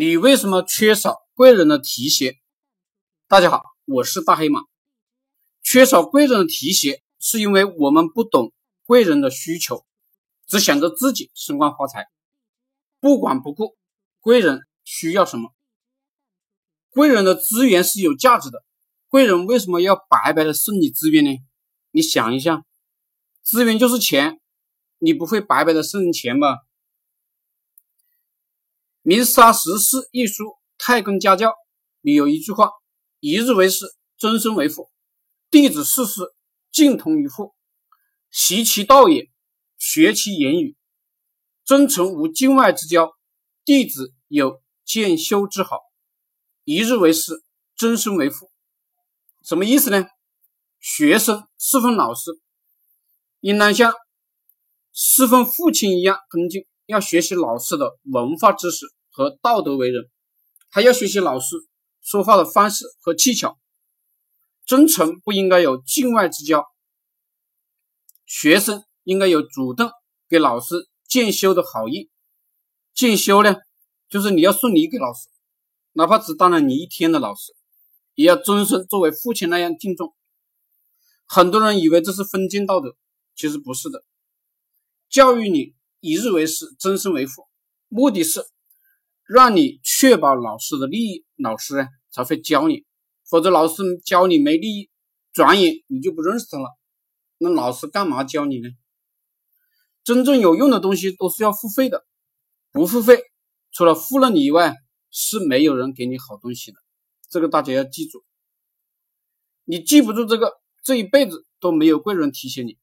你为什么缺少贵人的提携？大家好，我是大黑马。缺少贵人的提携，是因为我们不懂贵人的需求，只想着自己升官发财，不管不顾贵人需要什么。贵人的资源是有价值的，贵人为什么要白白的送你资源呢？你想一下，资源就是钱，你不会白白的送人钱吧？《明沙十四》一书《太公家教》里有一句话：“一日为师，终身为父。弟子事师敬同于父，习其道也，学其言语。真诚无境外之交，弟子有渐修之好。一日为师，终身为父。”什么意思呢？学生侍奉老师，应当像侍奉父亲一样恭敬，要学习老师的文化知识。和道德为人，还要学习老师说话的方式和技巧。真诚不应该有境外之交，学生应该有主动给老师荐修的好意。荐修呢，就是你要送礼给老师，哪怕只当了你一天的老师，也要终身作为父亲那样敬重。很多人以为这是封建道德，其实不是的。教育你一日为师，终身为父，目的是。让你确保老师的利益，老师呢才会教你，否则老师教你没利益，转眼你就不认识他了。那老师干嘛教你呢？真正有用的东西都是要付费的，不付费，除了付了你以外，是没有人给你好东西的。这个大家要记住。你记不住这个，这一辈子都没有贵人提醒你。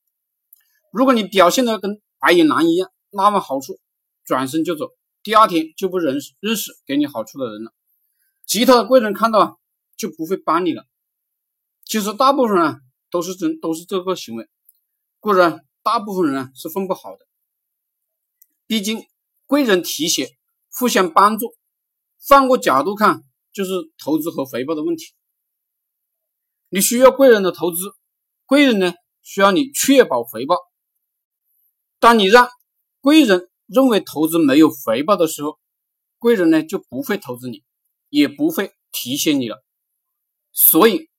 如果你表现的跟白眼狼一样，那么好处，转身就走。第二天就不认识认识给你好处的人了，其他的贵人看到就不会帮你了。其实大部分人都是真都是这个行为，故然大部分人是混不好的。毕竟贵人提携，互相帮助，换个角度看就是投资和回报的问题。你需要贵人的投资，贵人呢需要你确保回报。当你让贵人。认为投资没有回报的时候，贵人呢就不会投资你，也不会提携你了。所以，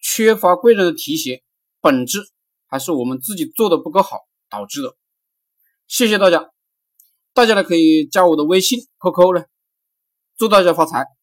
缺乏贵人的提携，本质还是我们自己做的不够好导致的。谢谢大家，大家呢可以加我的微信 QQ 呢，祝大家发财。